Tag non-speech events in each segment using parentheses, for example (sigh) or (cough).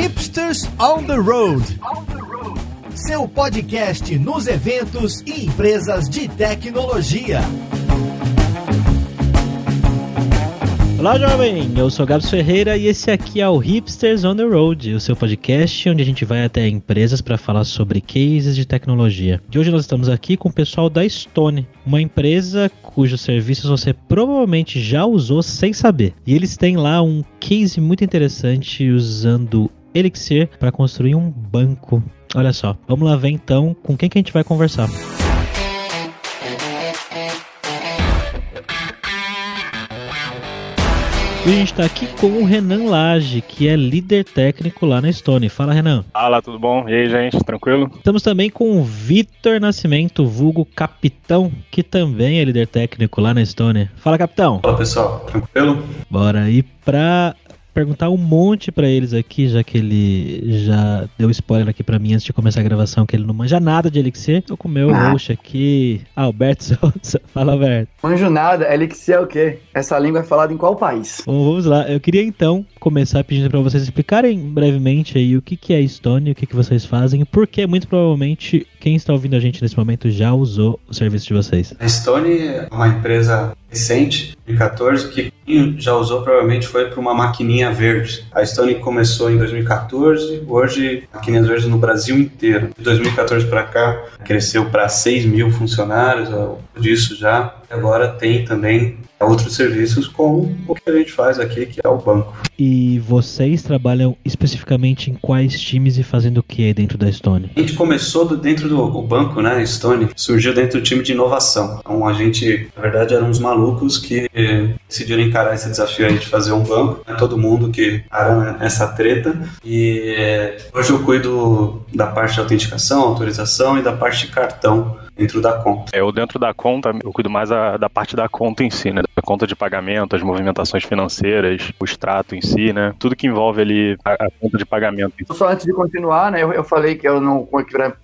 Hipsters on the Road. Seu podcast nos eventos e empresas de tecnologia. Olá, jovem! Eu sou Gabs Ferreira e esse aqui é o Hipsters on the Road, o seu podcast onde a gente vai até empresas para falar sobre cases de tecnologia. De hoje nós estamos aqui com o pessoal da Stone, uma empresa cujos serviços você provavelmente já usou sem saber. E eles têm lá um case muito interessante usando Elixir para construir um banco. Olha só, vamos lá ver então com quem que a gente vai conversar. E a gente está aqui com o Renan Lage, que é líder técnico lá na Stone. Fala, Renan. Fala, tudo bom? E aí, gente, tranquilo? Estamos também com o Vitor Nascimento, vulgo Capitão, que também é líder técnico lá na Stone. Fala, Capitão. Fala, pessoal, tranquilo? Bora. E para perguntar um monte para eles aqui, já que ele já deu spoiler aqui para mim antes de começar a gravação, que ele não manja nada de Elixir. Tô com o meu ah. host aqui, Alberto (laughs) Souza. Fala, Alberto. Manjo nada. Elixir é o quê? Essa língua é falada em qual país? Bom, vamos lá. Eu queria então começar pedindo para vocês explicarem brevemente aí o que, que é Stone, o que, que vocês fazem e por que muito provavelmente quem está ouvindo a gente nesse momento já usou o serviço de vocês. A Stone é uma empresa recente, de 14, que já usou provavelmente foi para uma maquininha verde. A Stone começou em 2014, hoje maquininhas verdes no Brasil inteiro. De 2014 para cá cresceu para 6 mil funcionários, disso já. Agora tem também outros serviços como o que a gente faz aqui, que é o banco. E vocês trabalham especificamente em quais times e fazendo o que dentro da Stone? A gente começou do, dentro do banco, né? Stone surgiu dentro do time de inovação. Então a gente, na verdade, eram uns malucos que decidiram encarar esse desafio aí de fazer um banco. É todo mundo que para essa treta. E hoje eu cuido da parte de autenticação, autorização e da parte de cartão dentro da conta. Eu dentro da conta, eu cuido mais a, da parte da conta em si, né? Da conta de pagamento, as movimentações financeiras, o extrato em si, né? Tudo que envolve ali a, a conta de pagamento. Só antes de continuar, né? Eu, eu falei que eu não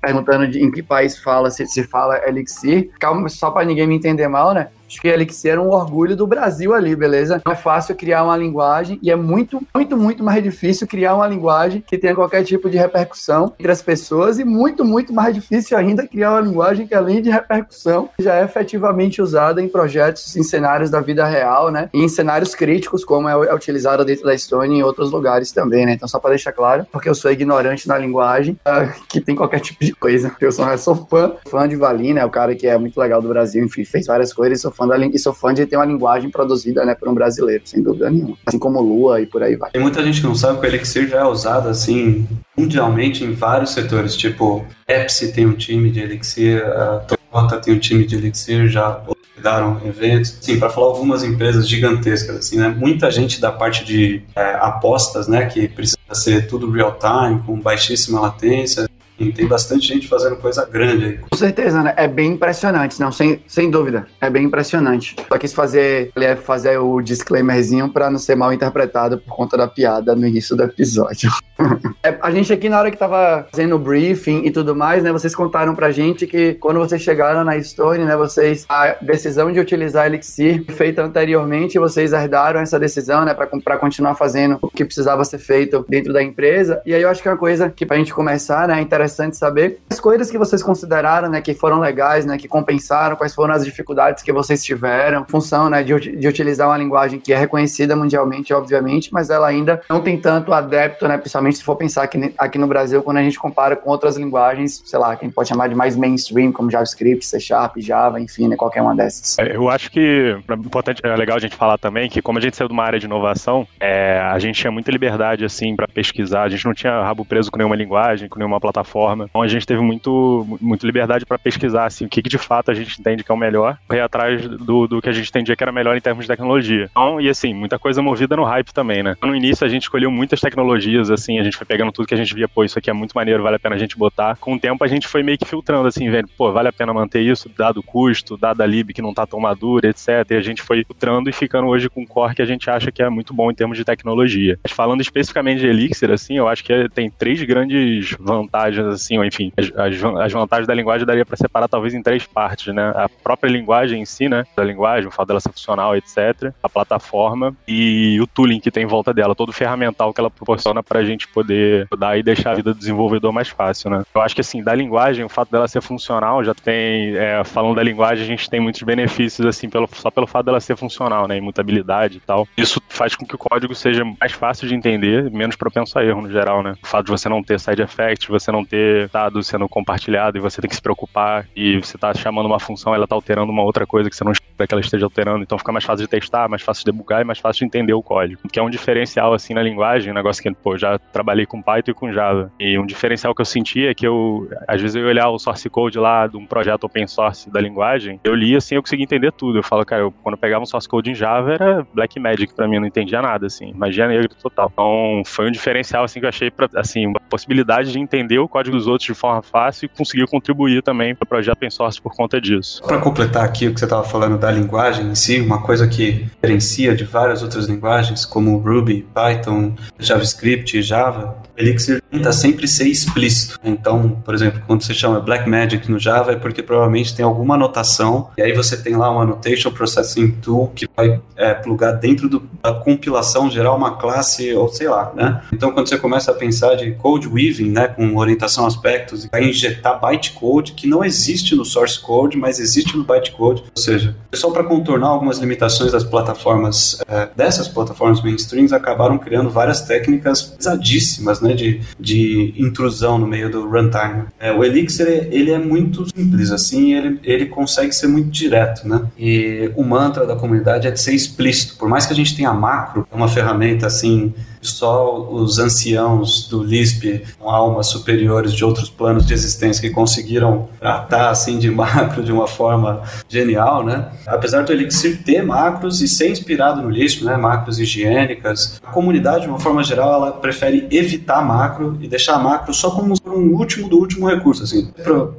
perguntando de, em que país fala, se, se fala Elixir. Calma, só para ninguém me entender mal, né? Acho que Elixir era um orgulho do Brasil ali, beleza? Não é fácil criar uma linguagem e é muito, muito, muito mais difícil criar uma linguagem que tenha qualquer tipo de repercussão entre as pessoas e muito, muito mais difícil ainda criar uma linguagem que, além de repercussão, já é efetivamente usada em projetos, em cenários da vida real, né? E em cenários críticos, como é, utilizada dentro da Estônia e em outros lugares também, né? Então, só para deixar claro, porque eu sou ignorante na linguagem, uh, que tem qualquer tipo de coisa. Eu sou, eu sou fã, fã de Valim, né? O cara que é muito legal do Brasil, enfim, fez várias coisas, sou fã da e sou fã de ter uma linguagem produzida né, por um brasileiro, sem dúvida nenhuma. Assim como Lua e por aí vai. Tem muita gente que não sabe que o Elixir já é usado assim mundialmente em vários setores, tipo Pepsi tem um time de Elixir, a Toyota tem um time de Elixir, já hospedaram eventos. Sim, para falar algumas empresas gigantescas, assim, né? Muita gente da parte de é, apostas, né, que precisa ser tudo real time, com baixíssima latência, e tem bastante gente fazendo coisa grande aí. Com certeza, né? É bem impressionante, não, sem, sem dúvida. É bem impressionante. Só quis fazer, fazer o disclaimerzinho para não ser mal interpretado por conta da piada no início do episódio. (laughs) é, a gente aqui, na hora que tava fazendo o briefing e tudo mais, né? Vocês contaram pra gente que quando vocês chegaram na Stone, né? Vocês, a decisão de utilizar Elixir feita anteriormente, vocês herdaram essa decisão, né? Pra, pra continuar fazendo o que precisava ser feito dentro da empresa. E aí eu acho que é uma coisa que pra gente começar, né? É interessante interessante saber as coisas que vocês consideraram, né, que foram legais, né, que compensaram, quais foram as dificuldades que vocês tiveram, função, né, de, de utilizar uma linguagem que é reconhecida mundialmente, obviamente, mas ela ainda não tem tanto adepto, né, principalmente se for pensar aqui, aqui no Brasil, quando a gente compara com outras linguagens, sei lá, que a gente pode chamar de mais mainstream, como JavaScript, C Sharp, Java, enfim, né, qualquer uma dessas. É, eu acho que é importante, é legal a gente falar também que como a gente saiu de uma área de inovação, é, a gente tinha muita liberdade, assim, para pesquisar, a gente não tinha rabo preso com nenhuma linguagem, com nenhuma plataforma plataforma. Então a gente teve muito, muito liberdade para pesquisar assim, o que, que, de fato a gente entende que é o melhor, correr atrás do, do que a gente entendia que era melhor em termos de tecnologia. Então, e assim, muita coisa movida no hype também, né? No início a gente escolheu muitas tecnologias, assim, a gente foi pegando tudo que a gente via, pô, isso aqui é muito maneiro, vale a pena a gente botar. Com o tempo a gente foi meio que filtrando, assim, vendo, pô, vale a pena manter isso, dado o custo, dado a lib que não tá tão madura, etc. E a gente foi filtrando e ficando hoje com um core que a gente acha que é muito bom em termos de tecnologia. Mas falando especificamente de Elixir, assim, eu acho que tem três grandes vantagens vantagens, assim, ou enfim, as, as vantagens da linguagem daria para separar talvez em três partes, né? A própria linguagem em si, né? Da linguagem, o fato dela ser funcional, etc. A plataforma e o tooling que tem em volta dela, todo o ferramental que ela proporciona para a gente poder dar e deixar a vida do desenvolvedor mais fácil, né? Eu acho que, assim, da linguagem, o fato dela ser funcional já tem, é, falando da linguagem, a gente tem muitos benefícios, assim, pelo, só pelo fato dela ser funcional, né? Imutabilidade e tal. Isso faz com que o código seja mais fácil de entender, menos propenso a erro no geral, né? O fato de você não ter side effects, você não ter dados sendo compartilhado e você tem que se preocupar e você tá chamando uma função, ela tá alterando uma outra coisa que você não espera que ela esteja alterando, então fica mais fácil de testar, mais fácil de debugar e mais fácil de entender o código. Que é um diferencial, assim, na linguagem, um negócio que, pô, já trabalhei com Python e com Java. E um diferencial que eu senti é que eu, às vezes, eu ia olhar o source code lá de um projeto open source da linguagem, eu li assim, eu conseguia entender tudo. Eu falo, cara, eu, quando eu pegava um source code em Java, era Black Magic pra mim, eu não entendia nada, assim, magia negra total. Então, foi um diferencial, assim, que eu achei, pra, assim, uma possibilidade de entender o código dos outros de forma fácil e conseguir contribuir também para o projeto open source por conta disso. Para completar aqui o que você estava falando da linguagem em si, uma coisa que diferencia de várias outras linguagens, como Ruby, Python, JavaScript Java, Elixir tenta sempre ser explícito. Então, por exemplo, quando você chama Black Magic no Java, é porque provavelmente tem alguma anotação, e aí você tem lá um Annotation Processing Tool que vai é, plugar dentro do, da compilação geral uma classe, ou sei lá, né? Então, quando você começa a pensar de code weaving, né, com orientação a aspectos, e injetar bytecode que não existe no source code, mas existe no bytecode, ou seja, só para contornar algumas limitações das plataformas, é, dessas plataformas mainstreams, acabaram criando várias técnicas pesadíssimas, né, de, de intrusão no meio do runtime. É, o Elixir, ele é muito simples, assim, ele, ele consegue ser muito direto, né? E o mantra da comunidade é de ser explícito. Por mais que a gente tenha macro, é uma ferramenta, assim, só os anciãos do Lisp, almas superiores de outros planos de existência que conseguiram tratar assim de (laughs) macro de uma forma genial, né? Apesar do Elixir ter macros e ser inspirado no Lisp, né, macros higiênicas, a comunidade de uma forma geral ela prefere evitar macro e deixar macro só como um último do último recurso, assim.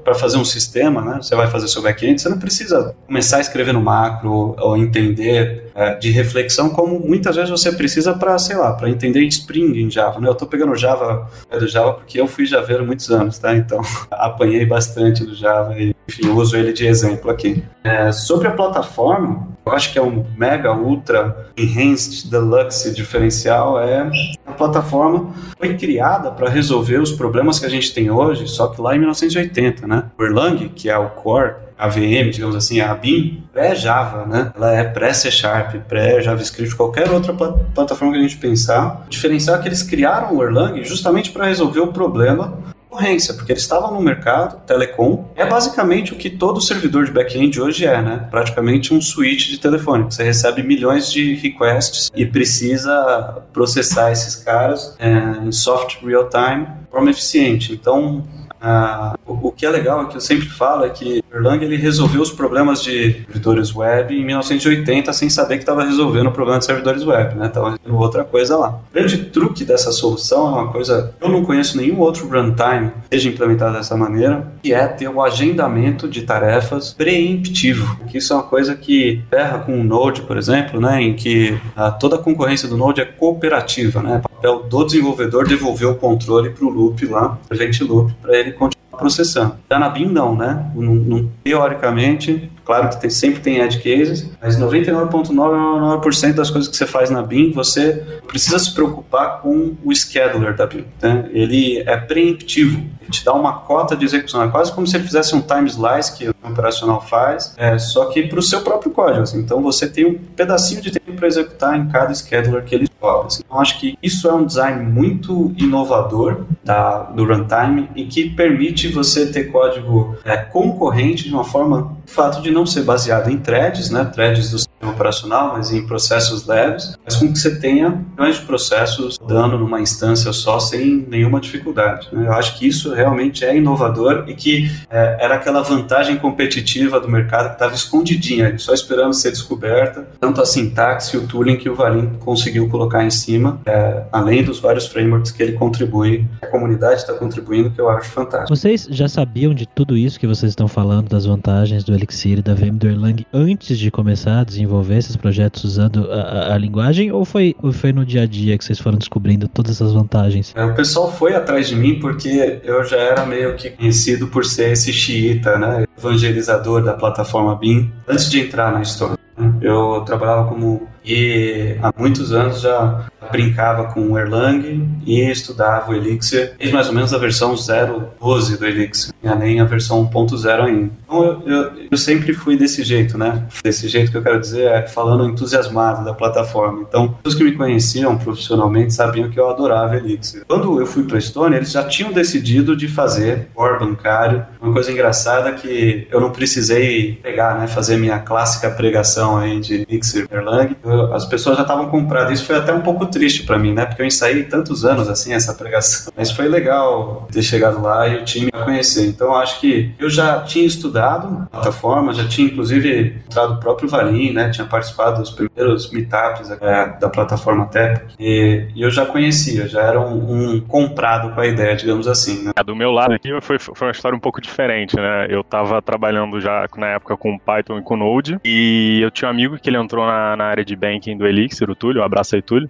Para fazer um sistema, né, você vai fazer seu back-end, você não precisa começar a escrever no macro ou entender é, de reflexão como muitas vezes você precisa para, sei lá, para entender Spring em Java, né? Eu estou pegando Java é do Java porque eu fui javeiro muitos anos, tá? Então (laughs) apanhei bastante do Java e enfim, uso ele de exemplo aqui. É, sobre a plataforma, eu acho que é um mega, ultra, enhanced, deluxe diferencial é a plataforma foi criada para resolver os problemas que a gente tem hoje, só que lá em 1980, né? O Erlang, que é o core a VM, digamos assim, a BIM, pré-Java, né? Ela é pré-C Sharp, pré-JavaScript, qualquer outra plataforma que a gente pensar. O diferencial é que eles criaram o Erlang justamente para resolver o problema concorrência, porque eles estavam no mercado, telecom, é basicamente o que todo servidor de back-end hoje é, né? Praticamente um switch de telefone. Você recebe milhões de requests e precisa processar esses caras é, em soft real-time de forma eficiente. Então, ah, o, o, que é legal é que eu sempre falo é que Erlang ele resolveu os problemas de servidores web em 1980 sem saber que estava resolvendo o problema de servidores web, né? Estava resolvendo outra coisa lá. O grande truque dessa solução é uma coisa eu não conheço nenhum outro runtime que seja implementado dessa maneira, que é ter o agendamento de tarefas preemptivo. Que isso é uma coisa que ferra com o Node, por exemplo, né? Em que ah, toda a concorrência do Node é cooperativa, né? O papel do desenvolvedor devolver o controle para o loop lá, event loop, para ele continuar processando. Já na BIM não, né? teoricamente, claro que tem, sempre tem edge cases, mas 99,99% das coisas que você faz na BIM, você precisa se preocupar com o scheduler da BIM. Né? Ele é preemptivo, ele te dá uma cota de execução, é quase como se ele fizesse um time slice que o operacional faz, é, só que para o seu próprio código. Assim. Então você tem um pedacinho de tempo para executar em cada scheduler que ele cobra. Assim. Então acho que isso é um design muito inovador da, do runtime e que permite você ter código é, concorrente de uma forma, o fato de não ser baseado em threads, né, threads do operacional, mas em processos leves, mas com que você tenha milhões de processos dando numa instância só sem nenhuma dificuldade. Né? Eu acho que isso realmente é inovador e que é, era aquela vantagem competitiva do mercado que estava escondidinha, só esperando ser descoberta, tanto a sintaxe e o tooling que o Valim conseguiu colocar em cima, é, além dos vários frameworks que ele contribui, a comunidade está contribuindo, que eu acho fantástico. Vocês já sabiam de tudo isso que vocês estão falando, das vantagens do Elixir e da do Erlang antes de começar a desenvolver desenvolver esses projetos usando a, a, linguagem ou foi, foi no dia a dia que vocês foram descobrindo todas essas vantagens? É, o pessoal foi atrás de mim porque eu já era meio que conhecido por ser esse xiita, né? Evangelizador da plataforma BIM antes de entrar na história. Eu trabalhava como e há muitos anos já brincava com o Erlang e estudava o Elixir, desde mais ou menos a versão 0.12 do Elixir, nem a versão 1.0 ainda. Então eu, eu, eu, sempre fui desse jeito, né? Desse jeito que eu quero dizer é falando entusiasmado da plataforma. Então, os que me conheciam profissionalmente sabiam que eu adorava Elixir. Quando eu fui para a Estônia, eles já tinham decidido de fazer core bancário, uma coisa engraçada que eu não precisei pegar, né? Fazer minha clássica pregação aí de Elixir Erlang. Eu as pessoas já estavam comprando. Isso foi até um pouco triste para mim, né? Porque eu ensaiei tantos anos assim essa pregação. Mas foi legal ter chegado lá e o time conhecer. Então acho que eu já tinha estudado plataforma, já tinha inclusive entrado o próprio Valim, né? Tinha participado dos primeiros meetups é, da plataforma Tep e, e, eu já conhecia, já era um, um, comprado com a ideia, digamos assim. Né? É, do meu lado aqui foi, foi uma história um pouco diferente, né? Eu estava trabalhando já na época com Python e com Node e eu tinha um amigo que ele entrou na, na área de banking do Elixir, o Túlio, um abraço aí, Túlio.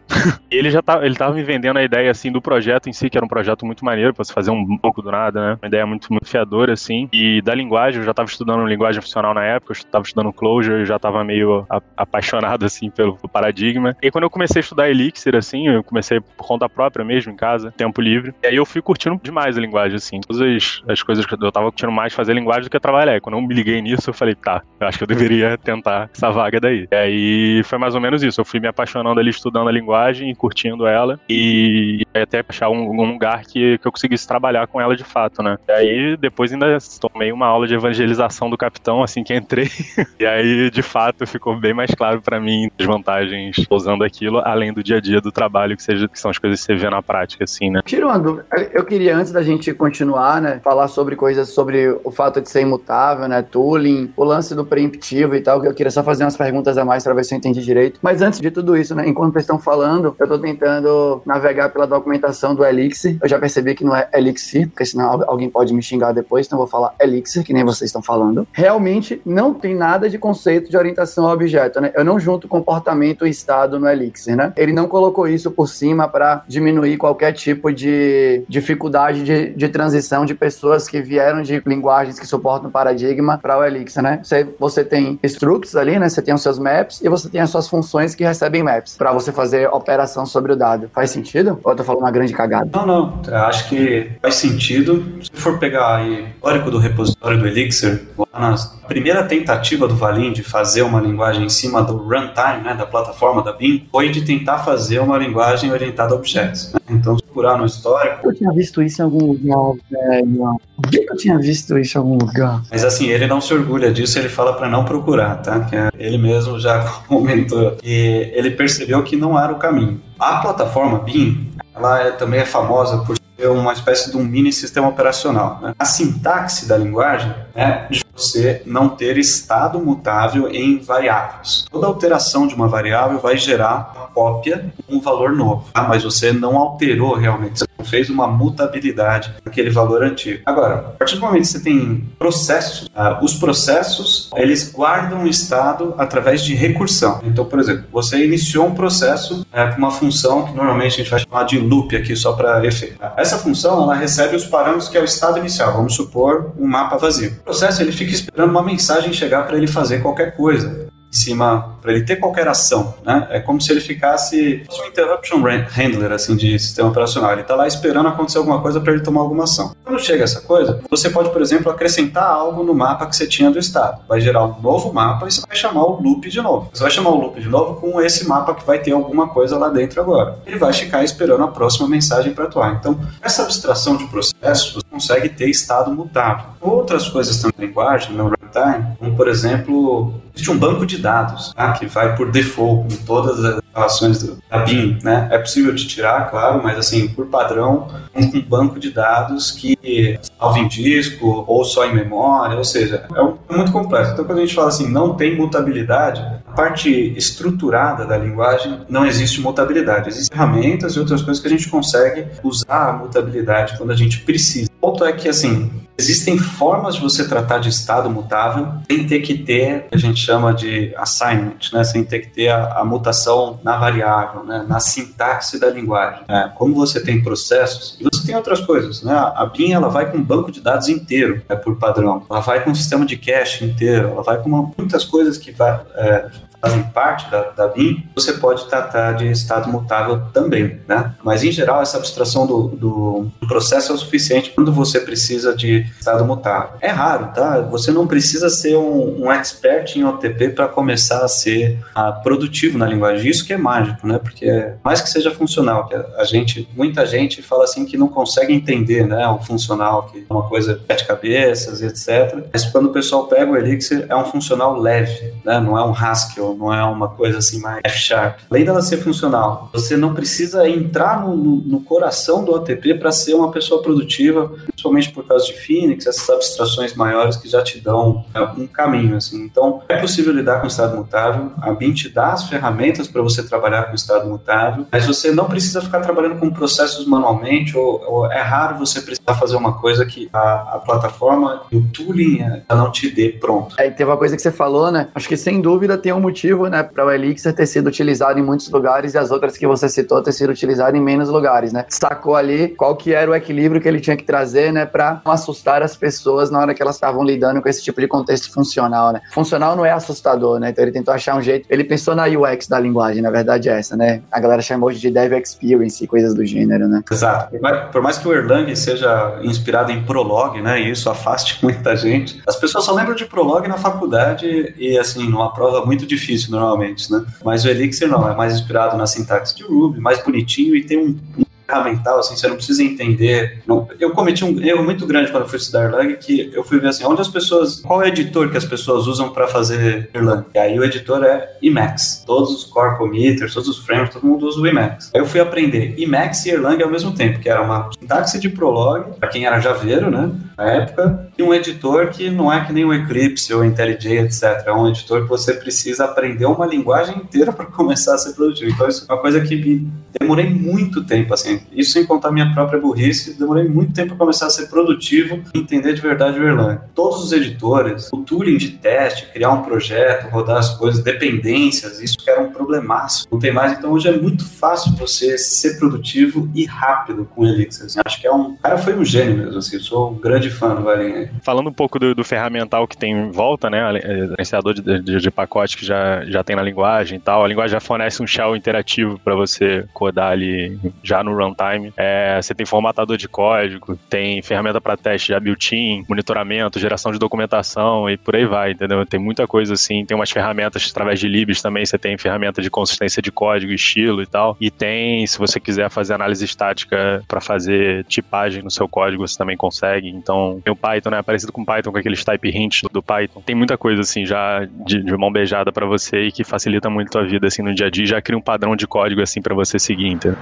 e (laughs) ele já tá, ele tava me vendendo a ideia, assim, do projeto em si, que era um projeto muito maneiro pra se fazer um pouco do nada, né? Uma ideia muito, muito fiadora, assim. E da linguagem, eu já tava estudando linguagem funcional na época, eu tava estudando Clojure, eu já tava meio apaixonado, (laughs) assim, pelo, pelo, paradigma. E quando eu comecei a estudar Elixir, assim, eu comecei por conta própria mesmo, em casa, tempo livre. E aí eu fui curtindo demais a linguagem, assim. Todas as, as coisas que eu tava curtindo mais fazer linguagem do que trabalhar. E quando eu me liguei nisso, eu falei, tá, eu acho que eu deveria tentar essa vaga daí. E aí foi mais ou menos isso. Eu fui me apaixonando ali, estudando a linguagem e curtindo ela. E até achar um, um lugar que, que eu conseguisse trabalhar com ela de fato, né? E aí depois ainda tomei uma aula de evangelização do capitão assim que entrei. (laughs) e aí, de fato, ficou bem mais claro para mim as vantagens usando aquilo, além do dia a dia do trabalho, que, seja, que são as coisas que você vê na prática, assim, né? Tira uma dúvida. Eu queria, antes da gente continuar, né, falar sobre coisas sobre o fato de ser imutável, né? Tooling, o lance do preemptivo e tal, que eu queria só fazer umas perguntas a mais para ver se eu entendi direito. Mas antes de tudo isso, né? Enquanto vocês estão falando, eu tô tentando navegar pela documentação do Elixir. Eu já percebi que não é Elixir, porque senão alguém pode me xingar depois, então eu vou falar Elixir, que nem vocês estão falando. Realmente não tem nada de conceito de orientação a objeto, né? Eu não junto comportamento e estado no Elixir, né? Ele não colocou isso por cima para diminuir qualquer tipo de dificuldade de, de transição de pessoas que vieram de linguagens que suportam paradigma para o Elixir, né? Você, você tem structs ali, né? Você tem os seus maps e você tem as suas funções que recebem maps para você fazer operação sobre o dado. Faz sentido? Ou eu tô falando uma grande cagada? Não, não. Eu acho que faz sentido. Se for pegar aí o histórico do repositório do Elixir, na primeira tentativa do Valim de fazer uma linguagem em cima do runtime, né, da plataforma da BIM, foi de tentar fazer uma linguagem orientada a objetos. Né? Então, procurar no histórico... Eu tinha visto isso em algum lugar, velho. Por que eu tinha visto isso em algum lugar? Mas assim, ele não se orgulha disso, ele fala para não procurar, tá? Que ele mesmo já (laughs) comentou. E ele percebeu que não era o caminho. A plataforma BIM, ela é, também é famosa por ser uma espécie de um mini sistema operacional. Né? A sintaxe da linguagem é de você não ter estado mutável em variáveis. Toda alteração de uma variável vai gerar uma cópia de um valor novo, tá? mas você não alterou realmente, você não fez uma mutabilidade daquele valor antigo. Agora, a partir do momento que você tem processos, uh, os processos eles guardam o estado através de recursão. Então, por exemplo, você iniciou um processo uh, com uma função que normalmente a gente vai chamar de loop aqui só para efeito. Essa função ela recebe os parâmetros que é o estado inicial. Vamos supor um mapa vazio. O processo ele fica esperando uma mensagem chegar para ele fazer qualquer coisa em cima, para ele ter qualquer ação, né? É como se ele ficasse um interruption handler, assim, de sistema operacional. Ele está lá esperando acontecer alguma coisa para ele tomar alguma ação. Quando chega essa coisa, você pode, por exemplo, acrescentar algo no mapa que você tinha do estado. Vai gerar um novo mapa e você vai chamar o loop de novo. Você vai chamar o loop de novo com esse mapa que vai ter alguma coisa lá dentro agora. Ele vai ficar esperando a próxima mensagem para atuar. Então, essa abstração de processos consegue ter estado mutável. Outras coisas também na linguagem, no runtime, como por exemplo, existe um banco de dados tá? Que vai por default em todas as relações do, da BIM. Né? É possível de tirar, claro, mas assim, por padrão, um banco de dados que salva em disco ou só em memória, ou seja, é, um, é muito complexo. Então, quando a gente fala assim, não tem mutabilidade, a parte estruturada da linguagem não existe mutabilidade. Existem ferramentas e outras coisas que a gente consegue usar a mutabilidade quando a gente precisa. O ponto é que, assim, existem formas de você tratar de estado mutável sem ter que ter, a gente chama de assignment, né? sem ter que ter a, a mutação na variável, né? na sintaxe da linguagem. Né? Como você tem processos, e você tem outras coisas. Né? A BIM ela vai com um banco de dados inteiro, né, por padrão. Ela vai com um sistema de cache inteiro, ela vai com uma, muitas coisas que vai, é, fazem parte da, da BIM, você pode tratar de estado mutável também, né? Mas, em geral, essa abstração do, do, processo é o suficiente quando você precisa de estado mutável. É raro, tá? Você não precisa ser um, um expert em OTP para começar a ser uh, produtivo na linguagem. Isso que é mágico, né? Porque mais que seja funcional, que a, gente, muita gente fala assim que não consegue entender, né? O funcional, que é uma coisa de cabeças, etc. Mas quando o pessoal pega o Elixir, é um funcional leve, né? Não é um Haskell, não é uma coisa assim mais F-sharp. Além dela ser funcional, você não precisa entrar no, no, no coração do OTP para ser uma pessoa produtiva, principalmente por causa de Phoenix, essas abstrações maiores que já te dão é, um caminho. Assim. Então, é possível lidar com estado mutável, a BIM te dá as ferramentas para você trabalhar com estado mutável, mas você não precisa ficar trabalhando com processos manualmente, ou, ou é raro você precisar fazer uma coisa que a, a plataforma o tooling é, não te dê pronto. Aí tem uma coisa que você falou, né? Acho que sem dúvida tem um motivo motivo, né, para o Elixir ter sido utilizado em muitos lugares e as outras que você citou ter sido utilizado em menos lugares, né? Sacou ali qual que era o equilíbrio que ele tinha que trazer, né, para não assustar as pessoas na hora que elas estavam lidando com esse tipo de contexto funcional, né? Funcional não é assustador, né? Então ele tentou achar um jeito. Ele pensou na UX da linguagem, na verdade é essa, né? A galera chamou de Dev Experience e coisas do gênero, né? Exato. Por mais que o Erlang seja inspirado em Prolog, né, e isso afaste (laughs) muita gente, as pessoas só lembram de Prolog na faculdade e assim, numa prova muito difícil difícil normalmente, né? Mas o Elixir não, é mais inspirado na sintaxe de Ruby, mais bonitinho e tem um, ferramental, assim, você não precisa entender. Não, eu cometi um erro muito grande quando fui estudar Erlang, que eu fui ver assim, onde as pessoas, qual é o editor que as pessoas usam para fazer Erlang? E aí o editor é Emacs. Todos os core committers, todos os frameworks, todo mundo usa o Emacs. Aí eu fui aprender Emacs e Erlang ao mesmo tempo, que era uma sintaxe de Prolog, para quem era javeiro, né, na época, e um editor que não é que nem o Eclipse ou IntelliJ, etc. É um editor que você precisa aprender uma linguagem inteira para (laughs) começar a ser produtivo. Então isso é uma coisa que me demorei muito tempo, assim, isso sem contar minha própria burrice, demorei muito tempo para começar a ser produtivo e entender de verdade o Erlang. Todos os editores, o tooling de teste, criar um projeto, rodar as coisas, dependências, isso que era um problemaço. Não tem mais, então hoje é muito fácil você ser produtivo e rápido com Elixir. Assim. Acho que é um. O cara foi um gênio mesmo, assim. Sou um grande fã do Valinha. Falando um pouco do, do, ferramental que tem em volta, né? Gerenciador de, de, de, pacote que já, já tem na linguagem e tal. A linguagem já fornece um shell interativo para você codar ali já no runtime. É, você tem formatador de código, tem ferramenta para teste já built-in, monitoramento, geração de documentação e por aí vai, entendeu? Tem muita coisa assim, tem umas ferramentas através de libs também, você tem ferramenta de consistência de código, estilo e tal. E tem, se você quiser fazer análise estática para fazer tipagem no seu código, você também consegue. Então, tem o Python, né? Parecido com Python, com aqueles type hints do Python. Tem muita coisa assim já de, de mão beijada para você e que facilita muito a vida assim no dia a dia, já cria um padrão de código assim para você seguir, entendeu?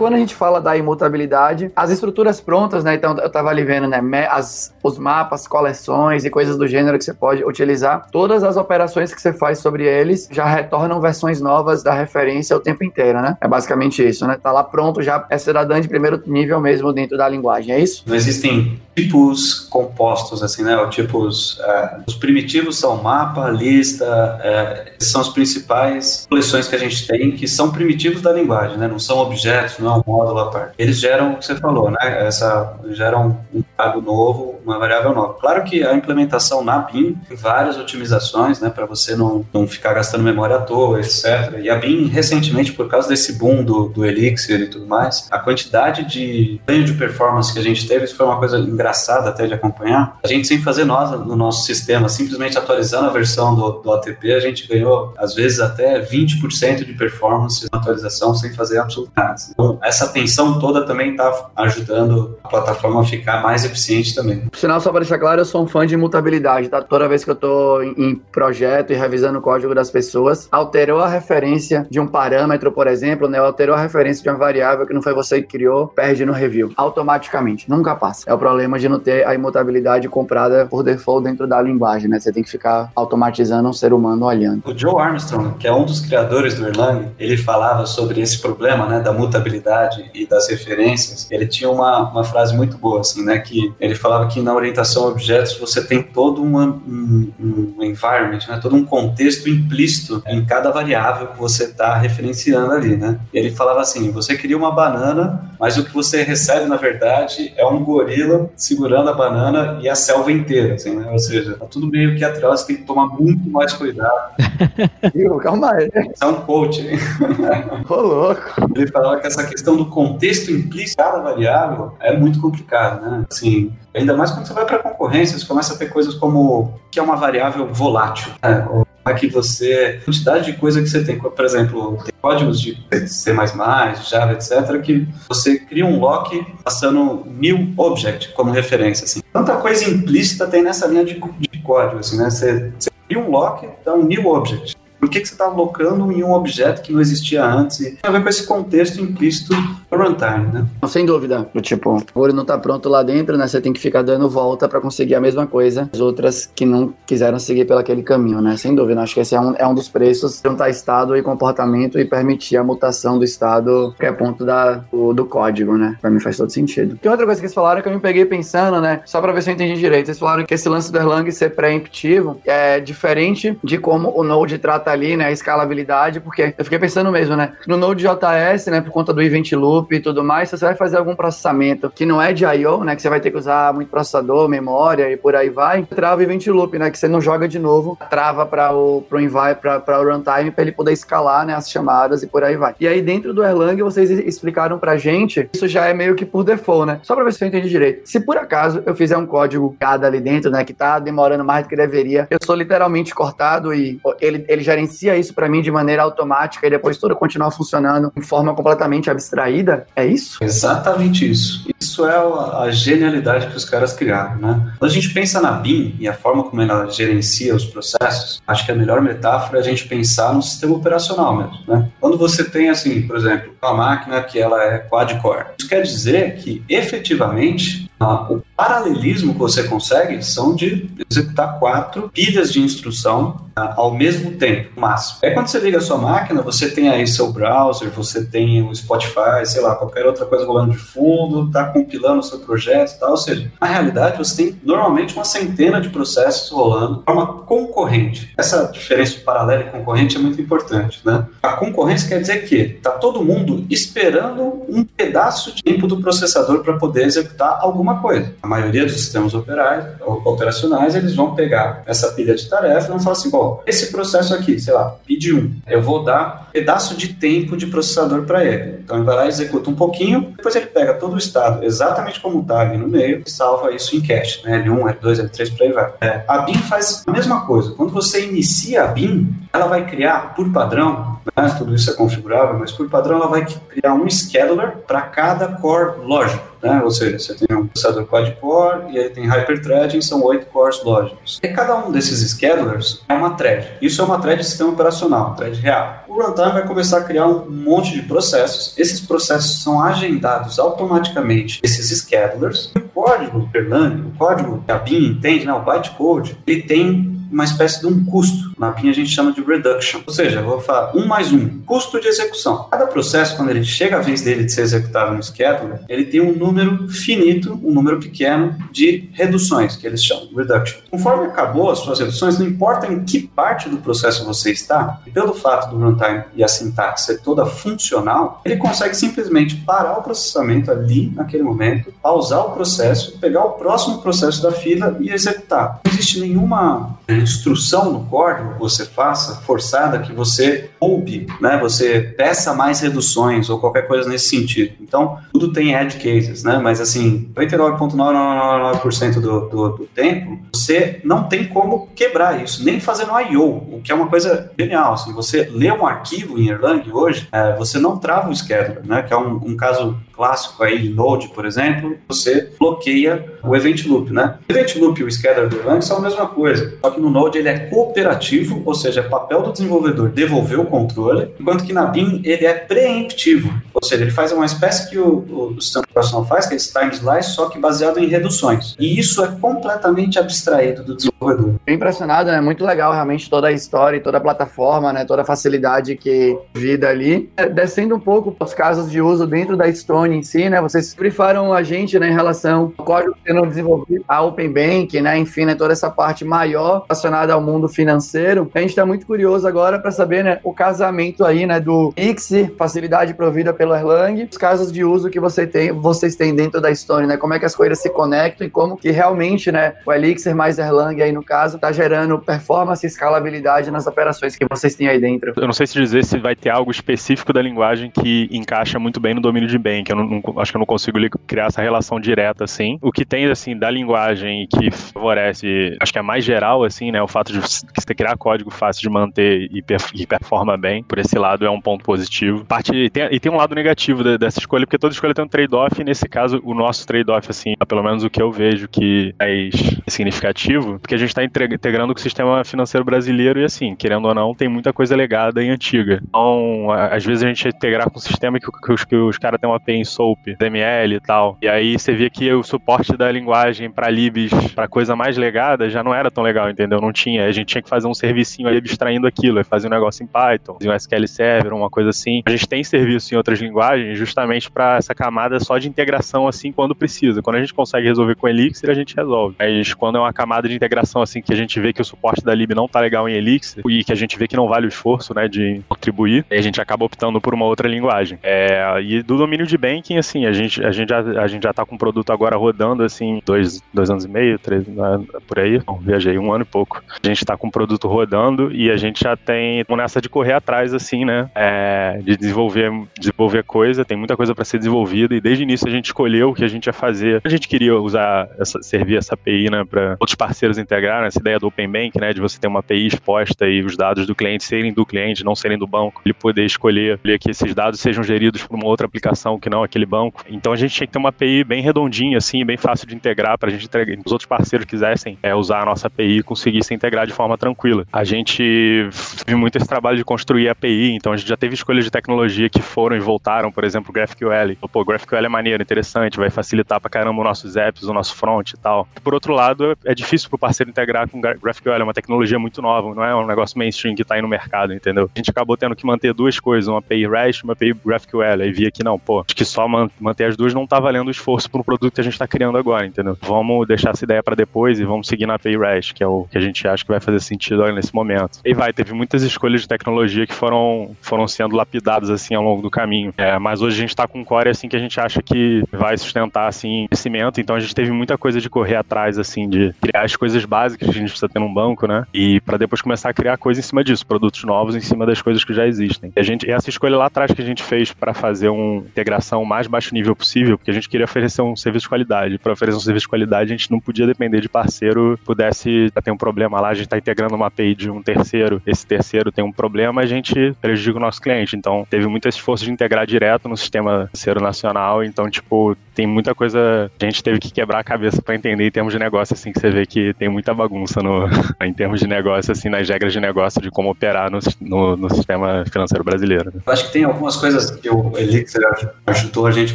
Quando a gente fala da imutabilidade, as estruturas prontas, né? Então eu tava ali vendo, né? As, os mapas, coleções e coisas do gênero que você pode utilizar. Todas as operações que você faz sobre eles já retornam versões novas da referência o tempo inteiro, né? É basicamente isso, né? Tá lá pronto já, é cidadã de primeiro nível mesmo dentro da linguagem, é isso? Não existem tipos compostos, assim, né? Tipos, é, os primitivos são mapa, lista, é, são as principais coleções que a gente tem que são primitivos da linguagem, né? Não são objetos, não é um módulo à parte. Eles geram o que você falou, né? Essa, geram um cabo novo, uma variável nova. Claro que a implementação na BIM tem várias otimizações, né? Para você não, não ficar gastando memória à toa, etc. E a BIM, recentemente, por causa desse boom do, do Elixir e tudo mais, a quantidade de ganho de performance que a gente teve foi uma coisa engraçada até de acompanhar. A gente, sem fazer nós no nosso sistema, simplesmente atualizando a versão do, do ATP, a gente ganhou, às vezes, até 20% de performance na atualização sem fazer absolutamente nada. Então, essa tensão toda também está ajudando a plataforma a ficar mais eficiente também. Por sinal, só para deixar claro, eu sou um fã de imutabilidade, tá? Toda vez que eu tô em projeto e revisando o código das pessoas, alterou a referência de um parâmetro, por exemplo, né? Alterou a referência de uma variável que não foi você que criou, perde no review. Automaticamente. Nunca passa. É o problema de não ter a imutabilidade comprada por default dentro da linguagem, né? Você tem que ficar automatizando um ser humano olhando. O Joe Armstrong, que é um dos criadores do Erlang, ele falava sobre esse problema, né, da mutabilidade e das referências. Ele tinha uma, uma frase muito boa, assim, né, que ele falava que na orientação a objetos você tem todo um, um, um environment, né, todo um contexto implícito em cada variável que você está referenciando ali, né. Ele falava assim, você cria uma banana, mas o que você recebe, na verdade, é um gorila segurando a banana e a selva inteira, assim, né, ou seja, tá tudo meio que atrás, você tem que tomar muito mais cuidado. (laughs) Viu? Calma aí. É um coach, hein? (laughs) Ô, louco. Ele falava que essa questão do contexto implícito de cada variável é muito complicado, né? Assim, ainda mais quando você vai para concorrência, você começa a ter coisas como que é uma variável volátil, né? Ou que você, a quantidade de coisa que você tem, por exemplo, tem códigos de C++, Java, etc, que você cria um lock passando new object como referência, assim. Tanta coisa implícita tem nessa linha de, de código, assim, né? Você, você cria um lock, dá um new object. Por que, que você está alocando em um objeto que não existia antes? E tem a ver com esse contexto implícito do runtime, né? Sem dúvida. Tipo, o olho não tá pronto lá dentro, né? Você tem que ficar dando volta para conseguir a mesma coisa. As outras que não quiseram seguir pelo aquele caminho, né? Sem dúvida. Acho que esse é um, é um dos preços juntar estado e comportamento e permitir a mutação do estado, que é ponto da, do, do código, né? Pra mim faz todo sentido. Tem outra coisa que eles falaram que eu me peguei pensando, né? Só pra ver se eu entendi direito. Eles falaram que esse lance do Erlang ser pré-emptivo é diferente de como o Node trata ali, né, a escalabilidade, porque eu fiquei pensando mesmo, né, no Node.js, né, por conta do event loop e tudo mais, se você vai fazer algum processamento que não é de I.O., né, que você vai ter que usar muito processador, memória e por aí vai, trava o event loop, né, que você não joga de novo, trava para o pro invite, para o runtime, para ele poder escalar, né, as chamadas e por aí vai. E aí dentro do Erlang vocês explicaram pra gente, isso já é meio que por default, né? Só para ver se eu entendi direito. Se por acaso eu fizer um código cada ali dentro, né, que tá demorando mais do que deveria, eu sou literalmente cortado e ele, ele gerencia isso para mim de maneira automática e depois tudo continuar funcionando de forma completamente abstraída, é isso? Exatamente isso. Isso é a genialidade que os caras criaram, né? Quando a gente pensa na BIM e a forma como ela gerencia os processos, acho que a melhor metáfora é a gente pensar no sistema operacional mesmo, né? Quando você tem, assim, por exemplo, uma máquina que ela é quad-core, isso quer dizer que, efetivamente, o paralelismo que você consegue são de executar quatro pilhas de instrução ao mesmo tempo, máximo. É quando você liga a sua máquina, você tem aí seu browser, você tem o Spotify, sei lá, qualquer outra coisa rolando de fundo, está compilando o seu projeto e tal. Ou seja, na realidade, você tem normalmente uma centena de processos rolando de forma concorrente. Essa diferença de paralelo e concorrente é muito importante, né? A concorrência quer dizer que está todo mundo esperando um pedaço de tempo do processador para poder executar alguma coisa. A maioria dos sistemas operacionais, eles vão pegar essa pilha de tarefas e vão falar assim, esse processo aqui, sei lá, pede um, eu vou dar um pedaço de tempo de processador para ele. Então ele vai lá, executa um pouquinho, depois ele pega todo o estado exatamente como está ali no meio e salva isso em cache, né? L1, L2, L3, por aí vai. É, a BIM faz a mesma coisa. Quando você inicia a BIM, ela vai criar, por padrão, né? tudo isso é configurável, mas por padrão ela vai criar um scheduler para cada core lógico. Né? Ou seja, você tem um processador quad-core e aí tem hyperthreading, são oito cores lógicos. E cada um desses schedulers é uma thread. Isso é uma thread de sistema operacional, thread real. O runtime vai começar a criar um monte de processos. Esses processos são agendados automaticamente, esses schedulers. O código Erlang, o código que a BIM entende, né, o bytecode, ele tem uma espécie de um custo. Na a gente chama de reduction. Ou seja, vou falar um mais um, custo de execução. Cada processo, quando ele chega a vez dele de ser executado no scheduler, ele tem um número finito, um número pequeno de reduções, que eles chamam reduction. Conforme acabou as suas reduções, não importa em que parte do processo você está, e pelo fato do runtime e a sintaxe ser toda funcional, ele consegue simplesmente parar o processamento ali, naquele momento, pausar o processo, pegar o próximo processo da fila e executar. Não existe nenhuma instrução no código você faça, forçada, que você coube, né, você peça mais reduções ou qualquer coisa nesse sentido. Então, tudo tem edge cases, né? Mas assim, 99,999% do, do, do tempo, você não tem como quebrar isso, nem fazer no I.O., o que é uma coisa genial. Assim, você lê um arquivo em Erlang hoje, é, você não trava o scheduler, né? Que é um, um caso clássico aí de Node, por exemplo, você bloqueia o event loop, né? O event loop e o scheduler do Erlang são a mesma coisa, só que no Node ele é cooperativo, ou seja, é papel do desenvolvedor devolver o controle, enquanto que na BIM ele é preemptivo, ou seja, ele faz uma espécie que o, o sistema operacional faz, que é esse time slice, só que baseado em reduções. E isso é completamente abstraído do desenvolvedor. Fiquei impressionado, né? Muito legal realmente toda a história e toda a plataforma, né? Toda a facilidade que vida ali. É, descendo um pouco os casos de uso dentro da Stone em si, né? Vocês briefaram a gente né, em relação ao código sendo desenvolvido, a Open Bank, né? Enfim, né, toda essa parte maior relacionada ao mundo financeiro. A gente está muito curioso agora para saber, né, o casamento aí, né, do X, facilidade provida pelo Erlang, os casos de uso que você tem, vocês têm dentro da Stone, né? Como é que as coisas se conectam e como que realmente, né, o Elixir mais Erlang aí no caso está gerando performance e escalabilidade nas operações que vocês têm aí dentro. Eu não sei se dizer se vai ter algo específico da linguagem que encaixa muito bem no domínio de Bank. Eu não, não, acho que eu não consigo criar essa relação direta assim. O que tem assim da linguagem que favorece, acho que é mais geral assim, né, o fato de você criar código fácil de manter e, e performa bem. Por esse lado é um ponto positivo. Parte e tem, e tem um lado negativo dessa escolha, porque toda escolha tem um trade-off e nesse caso o nosso trade-off assim, pelo menos o que eu vejo que é significativo, porque a gente está integrando com o sistema financeiro brasileiro e assim, querendo ou não, tem muita coisa legada e antiga. Então, às vezes a gente integrar com um sistema que, que os, que os caras têm uma API em SOAP, DML e tal. E aí você via que o suporte da linguagem para libs, para coisa mais legada, já não era tão legal, entendeu? Não tinha. A gente tinha que fazer um servicinho ali abstraindo aquilo, fazer um negócio em Python, um SQL Server, uma coisa assim. A gente tem serviço em outras linguagens justamente para essa camada só de integração assim quando precisa. Quando a gente consegue resolver com Elixir, a gente resolve. Mas quando é uma camada de integração assim que a gente vê que o suporte da lib não tá legal em Elixir e que a gente vê que não vale o esforço, né, de contribuir, a gente acaba optando por uma outra linguagem. É, e do domínio de banking, assim, a gente, a gente, já, a gente já tá com o produto agora rodando, assim, dois, dois anos e meio, três, né, por aí. Bom, viajei um ano e pouco. A gente tá com o produto rodando e a gente já tem nessa de correr atrás, assim, né, é, de desenvolver, desenvolver coisa, tem muita coisa para ser desenvolvida e desde o início a gente escolheu o que a gente ia fazer. A gente queria usar, essa, servir essa API, né, para outros parceiros integrar, né, essa ideia do Open Bank, né, de você ter uma API exposta e os dados do cliente serem do cliente, não serem do banco, ele poder escolher, que esses dados sejam geridos por uma outra aplicação que não aquele banco. Então a gente tinha que ter uma API bem redondinha, assim, bem fácil de integrar para a gente entregar, os outros parceiros quisessem é, usar a nossa API e conseguir se integrar de forma tranquila. A gente viu muito esse trabalho de construir API, então a gente já teve escolhas de tecnologia que foram e voltaram, por exemplo, GraphQL. Pô, GraphQL é maneiro, interessante, vai facilitar para caramba os nossos apps, o nosso front e tal. Por outro lado, é difícil para o parceiro integrar com GraphQL, é uma tecnologia muito nova, não é um negócio mainstream que está aí no mercado, entendeu? A gente acabou tendo que manter duas coisas, uma API REST e uma API GraphQL. Aí via que não, pô, acho que só manter as duas não tá valendo o esforço para o produto que a gente está criando agora, entendeu? Vamos deixar essa ideia para depois e vamos seguir na API REST, que é o que a gente acha que vai fazer sentido nesse momento. E vai, teve muitas escolhas de tecnologia que foram, foram sendo lapidadas assim ao longo do caminho. É, mas hoje a gente está com um core assim que a gente acha que vai sustentar assim crescimento, então a gente teve muita coisa de correr atrás assim de criar as coisas básicas que a gente precisa ter num banco, né? E para depois começar a criar coisa em cima disso, produtos novos em cima das coisas que já existem. E a gente essa escolha lá atrás que a gente fez para fazer uma integração mais baixo nível possível, porque a gente queria oferecer um serviço de qualidade. Para oferecer um serviço de qualidade, a gente não podia depender de parceiro pudesse ter um problema lá, a gente está integrando uma API de um terceiro, esse terceiro tem um problema, a gente prejudica o nosso cliente. Então, teve muito esforço de integrar direto no sistema financeiro nacional. Então, tipo, tem muita coisa a gente teve que quebrar a cabeça para entender em termos de negócio, assim, que você vê que tem muita bagunça no, (laughs) em termos de negócio, assim, nas regras de negócio de como operar no, no, no sistema financeiro brasileiro. Né? Acho que tem algumas coisas que o Elixir ajudou a gente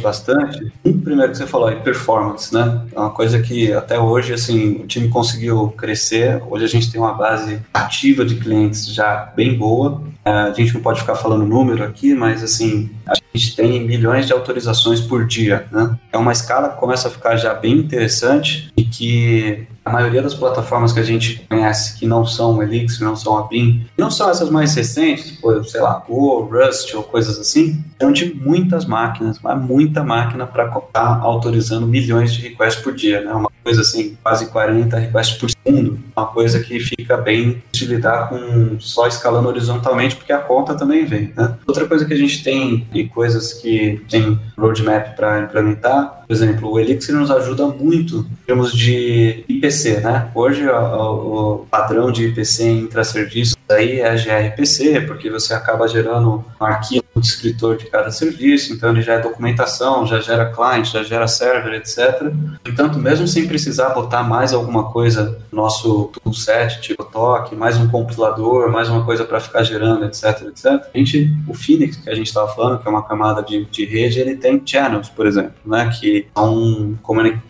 bastante. Um primeiro que você falou é performance, né? É uma coisa que até hoje, assim, o time conseguiu crescer. Hoje a gente tem uma base ativa de clientes já bem boa. É, a gente não pode ficar falando número aqui, mas assim, gente tem milhões de autorizações por dia, né? É uma escala que começa a ficar já bem interessante e que a maioria das plataformas que a gente conhece que não são Elixir, não são a BIM, não são essas mais recentes, tipo, sei lá, Go, Rust ou coisas assim, são de muitas máquinas, mas muita máquina para estar autorizando milhões de requests por dia, né? Uma coisa assim, quase 40 requests por segundo, uma coisa que fica bem de lidar com só escalando horizontalmente, porque a conta também vem. Né? Outra coisa que a gente tem e coisas que tem roadmap para implementar, por exemplo, o Elixir nos ajuda muito em termos de IPC, né? Hoje o, o padrão de IPC intra-serviço aí é gRPC, porque você acaba gerando um arquivo descritor de cada serviço, então ele já é documentação, já gera client, já gera server, etc. Entanto, mesmo sem precisar botar mais alguma coisa no nosso toolset, tipo toque, mais um compilador, mais uma coisa para ficar gerando, etc, etc. A gente, o Phoenix que a gente estava falando, que é uma camada de, de rede, ele tem channels, por exemplo, né, que são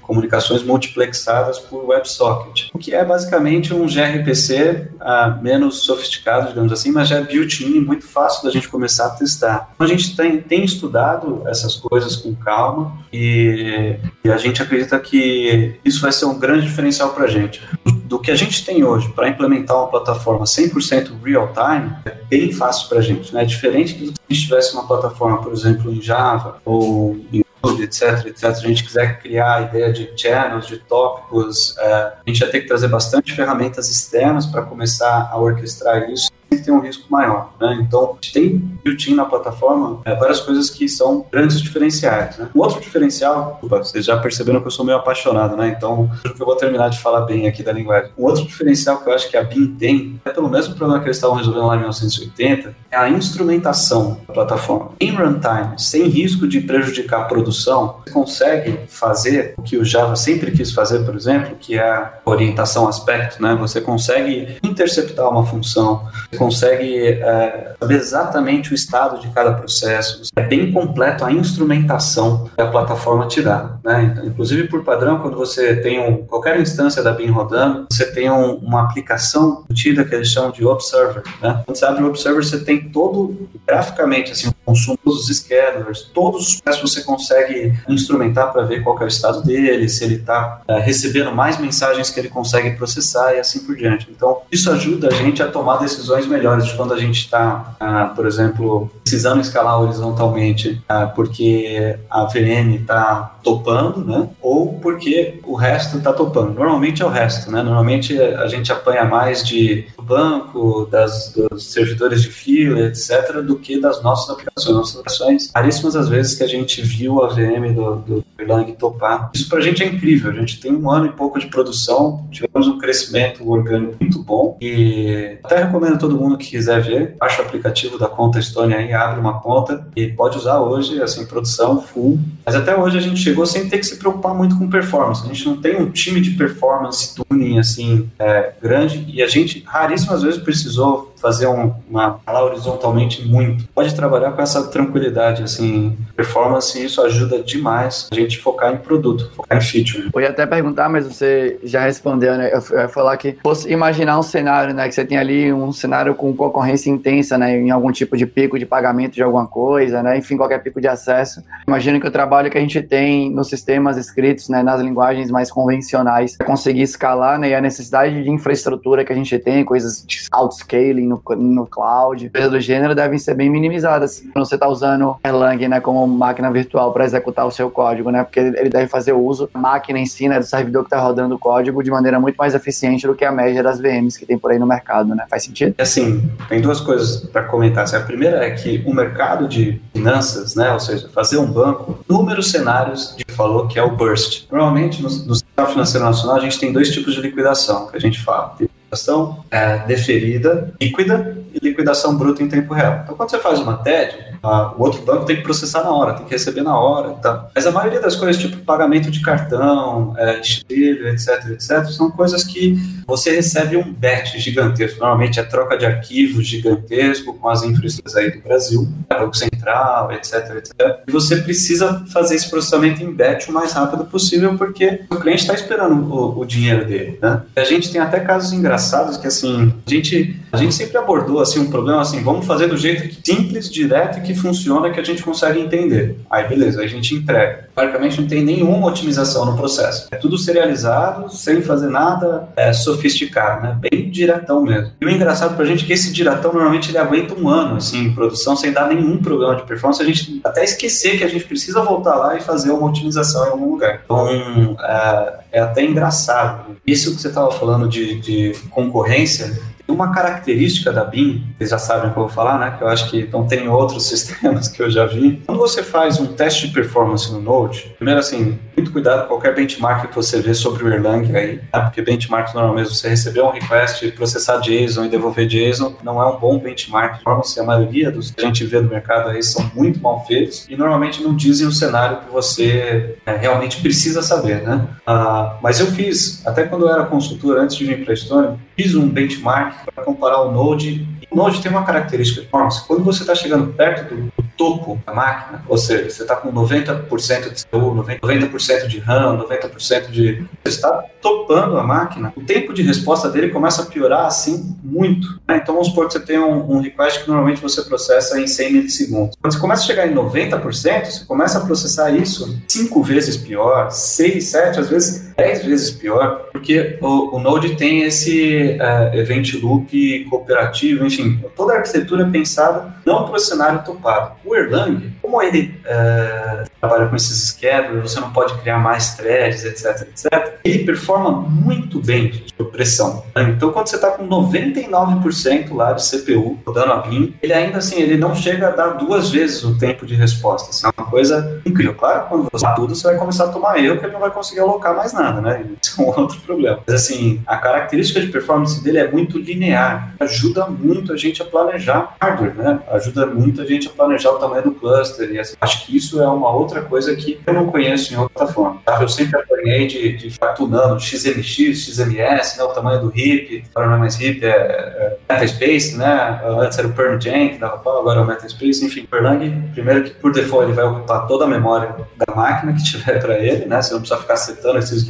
comunicações multiplexadas por WebSocket, o que é basicamente um gRPC ah, menos sofisticado, digamos assim, mas já é built-in muito fácil da gente começar a testar. Então, a gente tem, tem estudado essas coisas com calma e, e, a gente acredita que isso vai ser um grande diferencial para a gente. Do que a gente tem hoje para implementar uma plataforma 100% real-time, é bem fácil para a gente. Né? É diferente do que se a gente tivesse uma plataforma, por exemplo, em Java ou em etc, etc. A gente quiser criar a ideia de channels, de tópicos, é, a gente vai ter que trazer bastante ferramentas externas para começar a orquestrar isso tem um risco maior. Né? Então, tem built-in na plataforma é, várias coisas que são grandes diferenciais. Né? Um outro diferencial, vocês já perceberam que eu sou meio apaixonado, né? então eu vou terminar de falar bem aqui da linguagem. Um outro diferencial que eu acho que a BIM tem, é pelo mesmo problema que eles estavam resolvendo lá em 1980, é a instrumentação da plataforma. Em runtime, sem risco de prejudicar a produção, você consegue fazer o que o Java sempre quis fazer, por exemplo, que é a orientação aspecto, né? Você consegue interceptar uma função, consegue é, saber exatamente o estado de cada processo. É bem completo a instrumentação que a plataforma te dá. Né? Então, inclusive, por padrão, quando você tem um, qualquer instância da BIM rodando, você tem um, uma aplicação embutida que eles chamam de Observer. Né? Quando você abre o Observer, você tem todo, graficamente, assim, consumo dos scanners, todos os processos você consegue instrumentar para ver qual é o estado dele, se ele está é, recebendo mais mensagens que ele consegue processar e assim por diante. Então, isso ajuda a gente a tomar decisões melhores de quando a gente está, ah, por exemplo, precisando escalar horizontalmente ah, porque a VM está topando, né? Ou porque o resto está topando. Normalmente é o resto, né? Normalmente a gente apanha mais de banco, das, dos servidores de fila, etc., do que das nossas aplicações. Nossas aplicações, raríssimas as vezes que a gente viu a VM do, do Erlang topar. Isso para a gente é incrível. A gente tem um ano e pouco de produção, tivemos um crescimento orgânico muito bom e até recomendo a todo mundo que quiser ver, baixa o aplicativo da conta Estônia aí, abre uma conta e pode usar hoje, assim, produção full. Mas até hoje a gente chegou sem ter que se preocupar muito com performance. A gente não tem um time de performance tuning, assim, é, grande e a gente raríssimas vezes precisou fazer um, uma falar horizontalmente muito. Pode trabalhar com essa tranquilidade, assim, performance, isso ajuda demais a gente focar em produto, focar em feature. Eu ia até perguntar, mas você já respondeu, né? Eu ia falar que fosse imaginar um cenário, né? Que você tem ali um cenário com concorrência intensa, né? Em algum tipo de pico de pagamento de alguma coisa, né? Enfim, qualquer pico de acesso. Imagina que o trabalho que a gente tem nos sistemas escritos, né? Nas linguagens mais convencionais, é conseguir escalar, né? E a necessidade de infraestrutura que a gente tem, coisas de outscaling no, no cloud, coisas do gênero, devem ser bem minimizadas. Quando você está usando Erlang, né? Como máquina virtual para executar o seu código, né? Porque ele deve fazer o uso da máquina em si, né? Do servidor que está rodando o código de maneira muito mais eficiente do que a média das VMs que tem por aí no mercado, né? Faz sentido? Assim, tem duas coisas para comentar. Assim, a primeira é que o mercado de finanças, né, ou seja, fazer um banco, números cenários de falou que é o burst. Normalmente no, no sistema financeiro nacional a gente tem dois tipos de liquidação que a gente fala. Liquidação é, deferida, líquida e liquidação bruta em tempo real. Então quando você faz uma TED, ah, o outro banco tem que processar na hora, tem que receber na hora. Tá? Mas a maioria das coisas, tipo pagamento de cartão, é, etc, etc, são coisas que você recebe um batch gigantesco. Normalmente é troca de arquivos gigantesco com as infraestruturas aí do Brasil, Banco Central, etc, etc. E você precisa fazer esse processamento em batch o mais rápido possível, porque o cliente está esperando o, o, dinheiro dele. Né? A gente tem até casos engraçados que, assim, a gente, a gente sempre abordou assim um problema assim, vamos fazer do jeito simples, direto e que funciona que a gente consegue entender. Aí beleza, aí a gente entrega. Praticamente não tem nenhuma otimização no processo. É tudo serializado, sem fazer nada é, sofisticado, né? Bem diretão mesmo. E o engraçado pra gente é que esse diretão normalmente ele aguenta um ano assim em produção sem dar nenhum problema de performance, a gente até esquecer que a gente precisa voltar lá e fazer uma otimização em algum lugar. Então é, é até engraçado. Isso que você estava falando de, de concorrência uma característica da BIM, vocês já sabem o que eu vou falar, né? Que eu acho que não tem outros (laughs) sistemas que eu já vi. Quando você faz um teste de performance no Node, primeiro assim, muito cuidado com qualquer benchmark que você vê sobre o Erlang aí, tá? porque benchmark normalmente você recebeu um request, processar JSON e devolver JSON, não é um bom benchmark. Normalmente a maioria dos que a gente vê no mercado aí são muito mal feitos e normalmente não dizem o cenário que você é, realmente precisa saber, né? Ah, mas eu fiz, até quando eu era consultor antes de vir para a Stone, fiz um benchmark para comparar o Node. o Node tem uma característica de performance. Quando você está chegando perto do, do, topo da máquina, ou seja, você está com 90% de CPU, 90% de RAM, 90% de. Você está topando a máquina, o tempo de resposta dele começa a piorar assim muito. Né? Então vamos supor que você tem um, um, request que normalmente você processa em 100 milissegundos. Quando você começa a chegar em 90%, você começa a processar isso 5 vezes pior, 6, 7, às vezes 10 vezes pior, porque o, o Node tem esse uh, event loop cooperativo, enfim, toda a arquitetura é pensada não para o cenário topado. O Erlang, como ele uh, trabalha com esses schedulers, você não pode criar mais threads, etc, etc, ele performa muito bem sob pressão. Então, quando você está com 99% lá de CPU rodando a BIM, ele ainda assim, ele não chega a dar duas vezes o tempo de resposta. Assim, é uma coisa incrível. Claro, quando você tudo, você vai começar a tomar erro, que ele não vai conseguir alocar mais nada, né? (laughs) Isso é um outro problema. Mas assim, a característica de performance dele é muito linear. Ajuda muito a gente a planejar hardware, né? Ajuda muito a gente a planejar o tamanho do cluster. E assim, acho que isso é uma outra coisa que eu não conheço em outra forma. Tá? Eu sempre apanhei de, de ficar tunando XMX, XMS, né? O tamanho do HIP, agora não é mais HIP, é, é MetaSpace, né? Antes era o PermGen, que dava pau, agora é o MetaSpace. Enfim, o Erlang, primeiro que por default ele vai ocupar toda a memória da máquina que (laughs) tiver para ele, né? Você não precisa ficar setando esses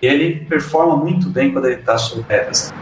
E ele performa muito bem quando ele está sob regras.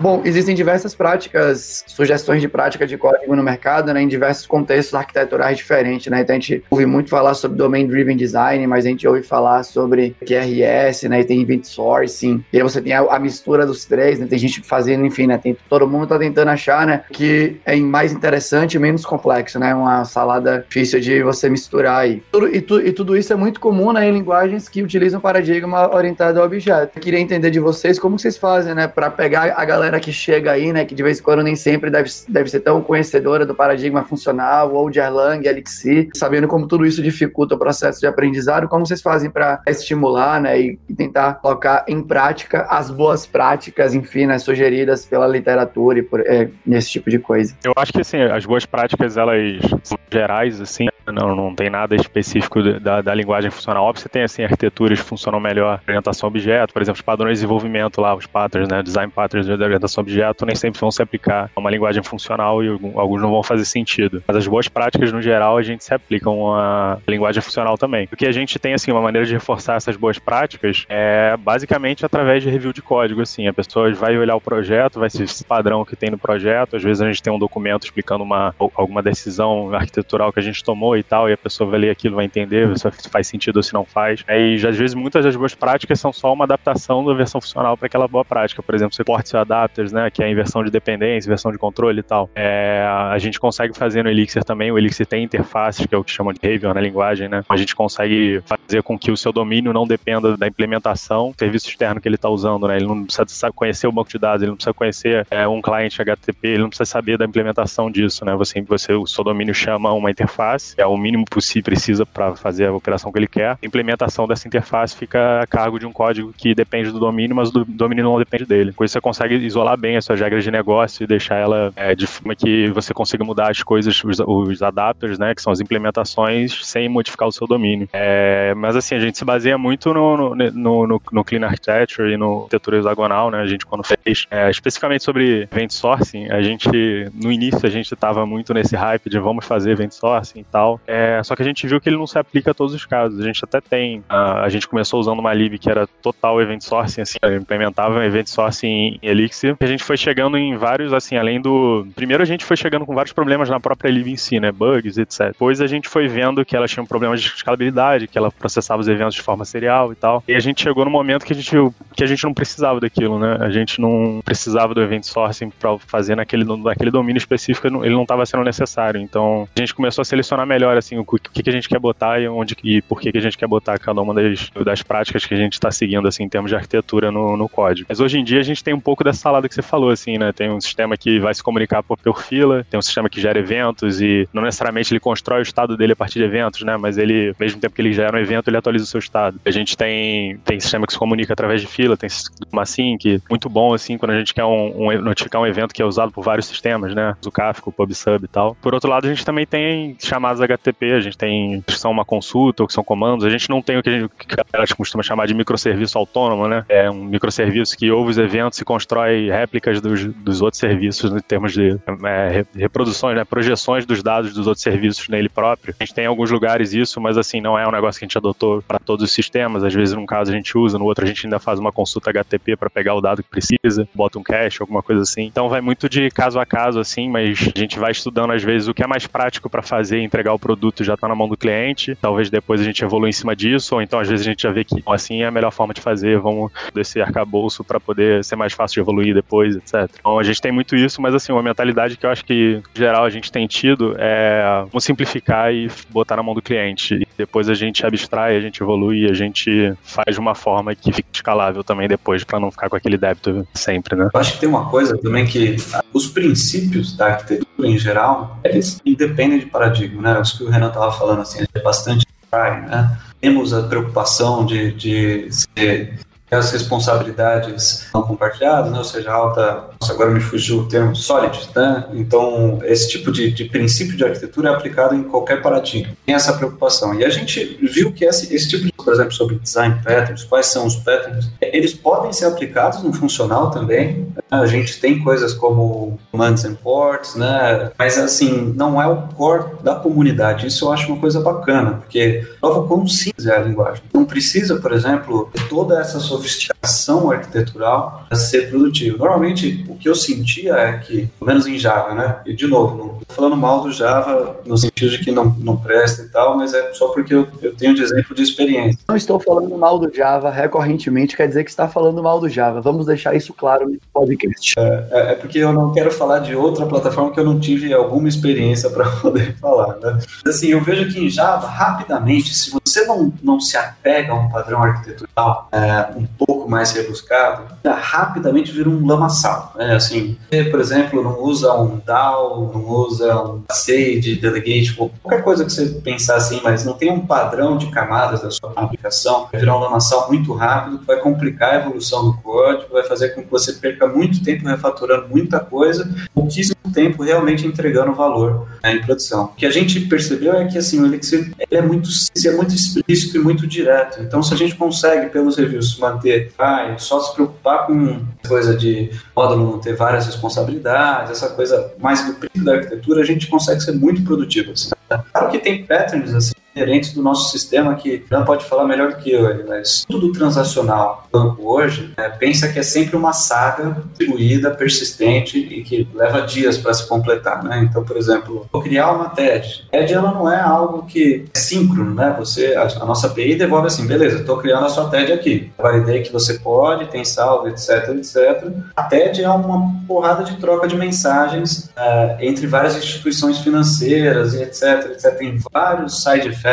Bom, existem diversas práticas, sugestões de prática de código no mercado, né, em diversos contextos arquiteturais diferentes, né? Então a gente ouve muito falar sobre Domain Driven Design, mas a gente ouve falar sobre QRS, né? E tem Event Sourcing, e aí você tem a, a, mistura dos três, né? Tem gente fazendo, enfim, né? Tem, todo mundo tá tentando achar, né? Que é mais interessante e menos complexo, né? Uma salada difícil de você misturar aí. E, tu, e tudo isso é muito comum, né? Em linguagens que utilizam paradigma orientado ao objeto. Eu queria entender de vocês como vocês fazem, né? Para pegar a galera galera que chega aí, né, que de vez em quando nem sempre deve, deve ser tão conhecedora do paradigma funcional ou de Erlang, Elixir, sabendo como tudo isso dificulta o processo de aprendizado, como vocês fazem para estimular, né, e, tentar colocar em prática as boas práticas, enfim, né, sugeridas pela literatura e por, é, nesse tipo de coisa. Eu acho que, assim, as boas práticas, elas são gerais, assim, não, não tem nada específico da, da linguagem funcional. Óbvio, você tem, assim, arquiteturas que funcionam melhor, orientação a objeto, por exemplo, os padrões de desenvolvimento lá, os patterns, né, design patterns orientação a objeto nem sempre vão se aplicar a uma linguagem funcional e alguns não vão fazer sentido. Mas as boas práticas, no geral, a gente se aplicam a linguagem funcional também. O que a gente tem, assim, uma maneira de reforçar essas boas práticas é basicamente através de review de código, assim. A pessoa vai olhar o projeto, vai ser esse padrão que tem no projeto. Às vezes a gente tem um documento explicando uma, alguma decisão arquitetural que a gente tomou e tal, e a pessoa vai ler aquilo, vai entender se faz sentido ou se não faz. E às vezes muitas das boas práticas são só uma adaptação da versão funcional para aquela boa prática. Por exemplo, suporte adapters, né, que é a inversão de dependência, inversão de controle e tal. É, a gente consegue fazer no Elixir também. O Elixir tem interfaces, que é o que chamam de behavior na linguagem, né? A gente consegue fazer com que o seu domínio não dependa da implementação, do serviço externo que ele está usando, né? Ele não precisa conhecer o banco de dados, ele não precisa conhecer é, um cliente HTTP, ele não precisa saber da implementação disso, né? Você, você, o seu domínio chama uma interface, é o mínimo possível precisa para fazer a operação que ele quer. A implementação dessa interface fica a cargo de um código que depende do domínio, mas o domínio não depende dele. Com isso você consegue isolar bem as suas regras de negócio e deixar ela é, de forma que você consiga mudar as coisas, os, os, adapters, né, que são as implementações, sem modificar o seu domínio. É, mas assim, a gente se baseia muito no, no, no, no Clean Architecture e no arquitetura hexagonal, né, a gente quando fez, é, especificamente sobre event sourcing, a gente, no início a gente estava muito nesse hype de vamos fazer event sourcing e tal, é, só que a gente viu que ele não se aplica a todos os casos. A gente até tem, a, a gente começou usando uma lib que era total event sourcing, assim, implementava event sourcing em Elixir que a gente foi chegando em vários, assim, além do. Primeiro a gente foi chegando com vários problemas na própria Live em si, né? Bugs, etc. Depois a gente foi vendo que ela tinha um problema de escalabilidade, que ela processava os eventos de forma serial e tal. E a gente chegou no momento que a gente, que a gente não precisava daquilo, né? A gente não precisava do event sourcing para fazer naquele, naquele domínio específico, ele não estava sendo necessário. Então a gente começou a selecionar melhor, assim, o que, que a gente quer botar e onde e por que, que a gente quer botar cada uma das, das práticas que a gente está seguindo, assim, em termos de arquitetura no, no código. Mas hoje em dia a gente tem um pouco dessa que você falou, assim, né? Tem um sistema que vai se comunicar por, fila, tem um sistema que gera eventos e não necessariamente ele constrói o estado dele a partir de eventos, né? Mas ele, mesmo tempo que ele gera um evento, ele atualiza o seu estado. A gente tem, tem sistema que se comunica através de fila, tem uma sync, muito bom, assim, quando a gente quer um, um, notificar um evento que é usado por vários sistemas, né? O Kafka, o PubSub e tal. Por outro lado, a gente também tem chamadas HTTP, a gente tem que são uma consulta ou que são comandos. A gente não tem o que a, gente, que a costuma chamar de microserviço autônomo, né? É um microserviço que ouve os eventos e constrói réplicas dos, dos outros serviços em termos de é, reproduções, né? Projeções dos dados dos outros serviços nele próprio. A gente tem em alguns lugares isso, mas assim, não é um negócio que a gente adotou para todos os sistemas. Às vezes, num caso a gente usa, no outro a gente ainda faz uma consulta HTTP para pegar o dado que precisa, bota um cache, alguma coisa assim. Então vai muito de caso a caso, assim, mas a gente vai estudando às vezes o que é mais prático para fazer, entregar o produto já está na mão do cliente. Talvez depois a gente evolua em cima disso, ou então às vezes a gente já vê que assim é a melhor forma de fazer, vamos desse arcabouço para poder ser mais fácil de evoluir depois, etc. Então a gente tem muito isso, mas assim, uma mentalidade que eu acho que em geral a gente tem tido é vamos simplificar e botar na mão do cliente. E depois a gente abstrai, a gente evolui, a gente faz de uma forma que fique escalável também depois, para não ficar com aquele débito sempre, né? Eu acho que tem uma coisa também que os princípios da arquitetura em geral, eles independem de paradigma, né? Isso que o Renan estava falando, assim, é bastante né? Temos a preocupação de, de ser as responsabilidades não compartilhadas, né? ou seja, alta, nossa, agora me fugiu o termo, solid, né? Então, esse tipo de, de, princípio de arquitetura é aplicado em qualquer paradigma. Tem essa preocupação. E a gente viu que esse, esse tipo de, por exemplo, sobre design patterns, quais são os patterns, eles podem ser aplicados no funcional também. Né? A gente tem coisas como commands and ports, né? Mas, assim, não é o core da comunidade. Isso eu acho uma coisa bacana, porque prova quão simples é a linguagem. Não precisa, por exemplo, toda essa sofisticação arquitetural para ser produtivo. Normalmente, o que eu sentia é que, pelo menos em Java, né? E, de novo, não estou falando mal do Java no sentido de que não, não presta e tal, mas é só porque eu, eu tenho de exemplo de experiência. Não estou falando mal do Java recorrentemente, quer dizer que está falando mal do Java. Vamos deixar isso claro no podcast. É, é, é porque eu não quero falar de outra plataforma que eu não tive alguma experiência para (laughs) poder falar, né? Assim, eu vejo que em Java, rapidamente, se você não, não se apega a um padrão arquitetural é, um pouco mais rebuscado, rapidamente vira um lamaçal. Né? Assim, você, por exemplo, não usa um DAO, não usa um SAGE, Delegate, qualquer coisa que você pensar assim, mas não tem um padrão de camadas da sua aplicação, vai virar um lamaçal muito rápido, vai complicar a evolução do código, vai fazer com que você perca muito tempo refatorando muita coisa, pouquíssimo tempo realmente entregando valor né, em produção. O que a gente percebeu é que assim, o Elixir é muito, é muito explícito e muito direto. Então, se a gente consegue, pelos reviews, manter, ah, só se preocupar com coisa de módulo não ter várias responsabilidades, essa coisa mais do princípio da arquitetura, a gente consegue ser muito produtivo. Assim. Claro que tem patterns assim, inerentes do nosso sistema que não pode falar melhor do que eu, mas tudo transacional banco hoje é, pensa que é sempre uma saga distribuída, persistente e que leva dias para se completar, né? Então, por exemplo, vou criar uma TED. TED ela não é algo que é síncrono, né? Você, a, a nossa API devolve assim, beleza, estou criando a sua TED aqui. Validei que você pode, tem salvo, etc, etc. A TED é uma porrada de troca de mensagens uh, entre várias instituições financeiras e etc, etc. Tem vários side effects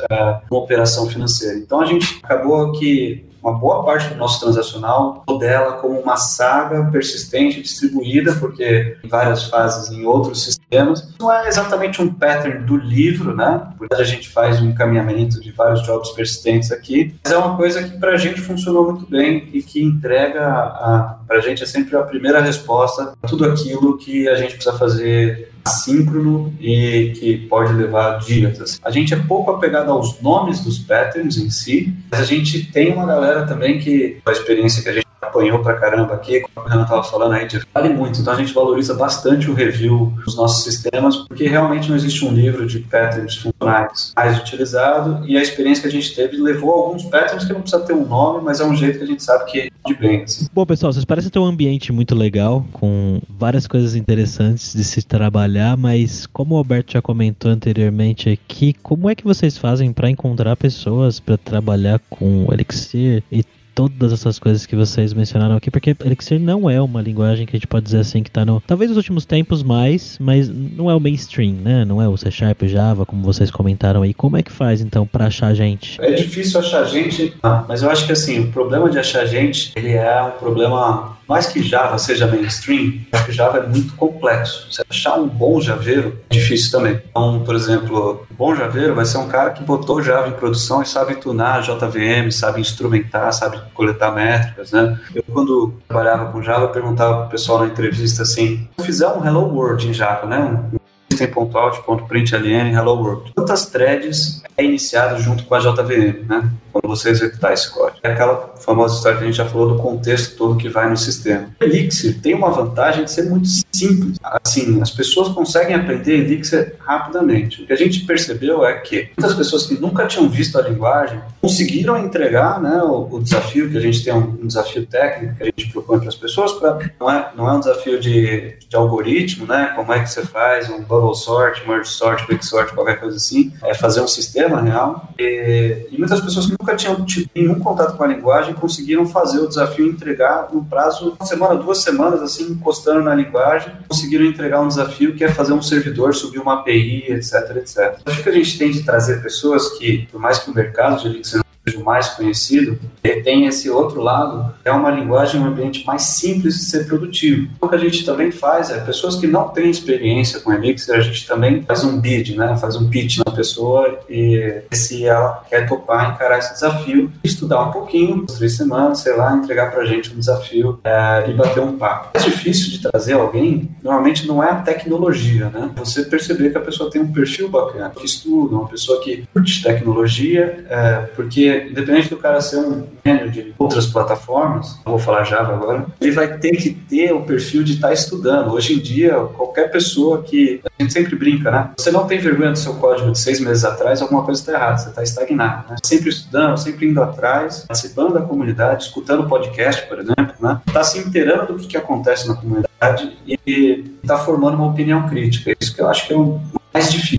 uh, uma operação financeira. Então, a gente acabou que uma boa parte do nosso transacional modela como uma saga persistente distribuída, porque em várias fases em outros sistemas. Não é exatamente um pattern do livro, né? Porque a gente faz um encaminhamento de vários jobs persistentes aqui, mas é uma coisa que para a gente funcionou muito bem e que entrega para a gente é sempre a primeira resposta a tudo aquilo que a gente precisa fazer assíncrono e que pode levar dias. Assim. A gente é pouco apegado aos nomes dos patterns em si, mas a gente tem uma galera também que, a experiência que a gente apanhou pra caramba aqui, como o Renan estava falando aí, vale muito. Então a gente valoriza bastante o review dos nossos sistemas, porque realmente não existe um livro de patterns funcionais mais utilizado e a experiência que a gente teve levou alguns patterns que não precisa ter um nome, mas é um jeito que a gente sabe que é de bem. Assim. Bom, pessoal, vocês parecem ter um ambiente muito legal, com várias coisas interessantes de se trabalhar, mas como o Alberto já comentou anteriormente aqui, como é que vocês fazem para encontrar pessoas para trabalhar com Elixir e todas essas coisas que vocês mencionaram aqui, porque Elixir não é uma linguagem que a gente pode dizer assim que está no. Talvez nos últimos tempos mais, mas não é o mainstream, né? Não é o C Sharp, Java, como vocês comentaram aí. Como é que faz então para achar gente? É difícil achar gente, mas eu acho que assim, o problema de achar gente, ele é um problema mais que Java seja mainstream, que Java é muito complexo. Você achar um bom javeiro é difícil também. Então, por exemplo, um bom javeiro vai ser um cara que botou Java em produção e sabe tunar JVM, sabe instrumentar, sabe coletar métricas, né? Eu, quando trabalhava com Java, perguntava pro pessoal na entrevista assim, se fizer um Hello World em Java, né? Um system.out.println hello world. Quantas threads é iniciado junto com a JVM, né? Quando você executar esse código. É aquela famosa história que a gente já falou do contexto todo que vai no sistema. Elixir tem uma vantagem de ser muito simples. Assim, as pessoas conseguem aprender Elixir rapidamente. O que a gente percebeu é que muitas pessoas que nunca tinham visto a linguagem conseguiram entregar né, o, o desafio, que a gente tem um, um, desafio técnico que a gente propõe para as pessoas, pra, não, é, não é um desafio de, de algoritmo, né? Como é que você faz um bubble sort, merge sort, quick sort, qualquer coisa assim. É fazer um sistema real. E, e muitas pessoas que nunca tinham tido nenhum contato com a linguagem conseguiram fazer o desafio entregar no prazo uma semana, duas semanas, assim, encostando na linguagem, conseguiram entregar um desafio que é fazer um servidor subir uma API, etc, etc. Acho que a gente tem de trazer pessoas que, por mais que o mercado de Elixir o mais conhecido, tem esse outro lado, é uma linguagem, um ambiente mais simples de ser produtivo. O que a gente também faz é, pessoas que não têm experiência com Elixir, a gente também faz um bid, né? faz um pitch na pessoa e se ela quer topar, encarar esse desafio, estudar um pouquinho, três semanas, sei lá, entregar pra gente um desafio é, e bater um papo. É difícil de trazer alguém, normalmente não é a tecnologia, né? Você perceber que a pessoa tem um perfil bacana, que estuda, uma pessoa que curte tecnologia, é, porque independente do cara ser um gênio de outras plataformas, vou falar Java agora, ele vai ter que ter o perfil de estar tá estudando. Hoje em dia, qualquer pessoa que. A gente sempre brinca, né? Você não tem vergonha do seu código de seis meses atrás, alguma coisa está errada, você está estagnado. Né? Sempre estudando, sempre indo atrás, participando da comunidade, escutando podcast, por exemplo, né? Está se inteirando do que, que acontece na comunidade e está formando uma opinião crítica. Isso que eu acho que é o mais difícil.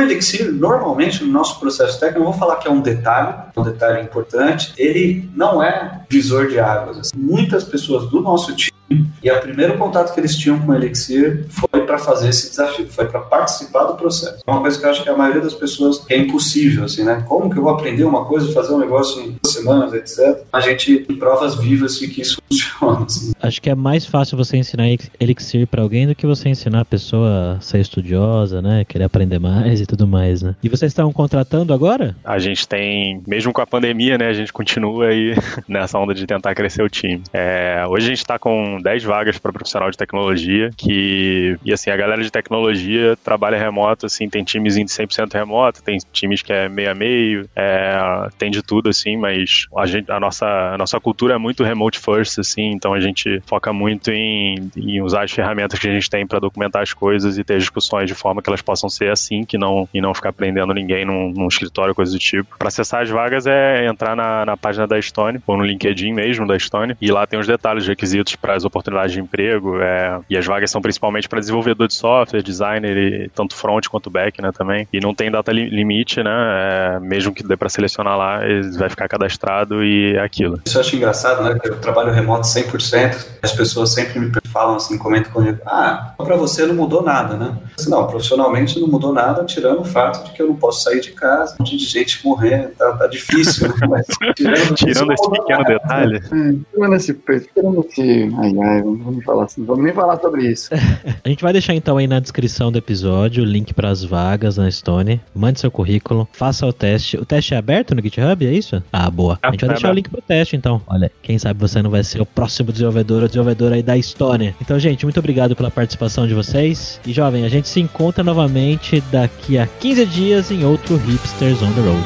Elixir, normalmente, no nosso processo técnico, eu vou falar que é um detalhe, um detalhe importante, ele não é visor de águas. Assim. Muitas pessoas do nosso time e o primeiro contato que eles tinham com o Elixir foi para fazer esse desafio, foi para participar do processo. É uma coisa que eu acho que a maioria das pessoas é impossível, assim, né? Como que eu vou aprender uma coisa, fazer um negócio em duas semanas, etc. A gente tem provas vivas de que isso (laughs) funciona. Assim. Acho que é mais fácil você ensinar Elixir para alguém do que você ensinar a pessoa a ser estudiosa, né? Querer aprender mais e tudo mais, né? E vocês estão contratando agora? A gente tem, mesmo com a pandemia, né? A gente continua aí (laughs) nessa onda de tentar crescer o time. É, hoje a gente está com 10 vagas para profissional de tecnologia, que, e assim, a galera de tecnologia trabalha remoto, assim, tem times de 100% remoto, tem times que é meio a meio, é, tem de tudo, assim, mas a, gente, a, nossa, a nossa cultura é muito remote first, assim, então a gente foca muito em, em usar as ferramentas que a gente tem para documentar as coisas e ter discussões de forma que elas possam ser assim, que não, e não ficar prendendo ninguém num, num escritório, coisa do tipo. Para acessar as vagas é entrar na, na página da Stone, ou no LinkedIn mesmo da Stone, e lá tem os detalhes, requisitos para as oportunidades de emprego, é, e as vagas são principalmente para desenvolvedor de software, designer, e, tanto front quanto back, né, também. E não tem data li limite, né, é, mesmo que dê para selecionar lá, ele vai ficar cadastrado e é aquilo. Isso eu acho engraçado, né, eu trabalho remoto 100%, as pessoas sempre me falam assim, comentam comigo, ah, para você não mudou nada, né? Assim, não, profissionalmente não mudou nada, tirando o fato de que eu não posso sair de casa, um monte de gente morrendo, tá, tá difícil, né? Mas, (laughs) tirando, tirando esse pequeno nada. detalhe. É, tirando esse, tirando esse, ai, ai, vamos falar assim, vamos nem falar sobre isso. (laughs) a gente vai deixar então aí na descrição do episódio o link para as vagas na Stone. Mande seu currículo, faça o teste. O teste é aberto no GitHub, é isso? Ah, boa. A gente vai deixar o link pro teste então. Olha, quem sabe você não vai ser o próximo desenvolvedor ou desenvolvedora aí da Stone. Sony. Então, gente, muito obrigado pela participação de vocês. E, jovem, a gente se encontra novamente daqui a 15 dias em outro Hipsters on the Road.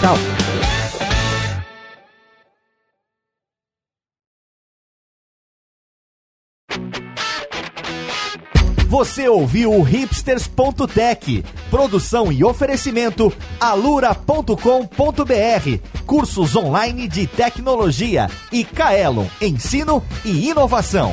Tchau! Você ouviu o hipsters.tech, produção e oferecimento alura.com.br, cursos online de tecnologia e Kaelon, ensino e inovação.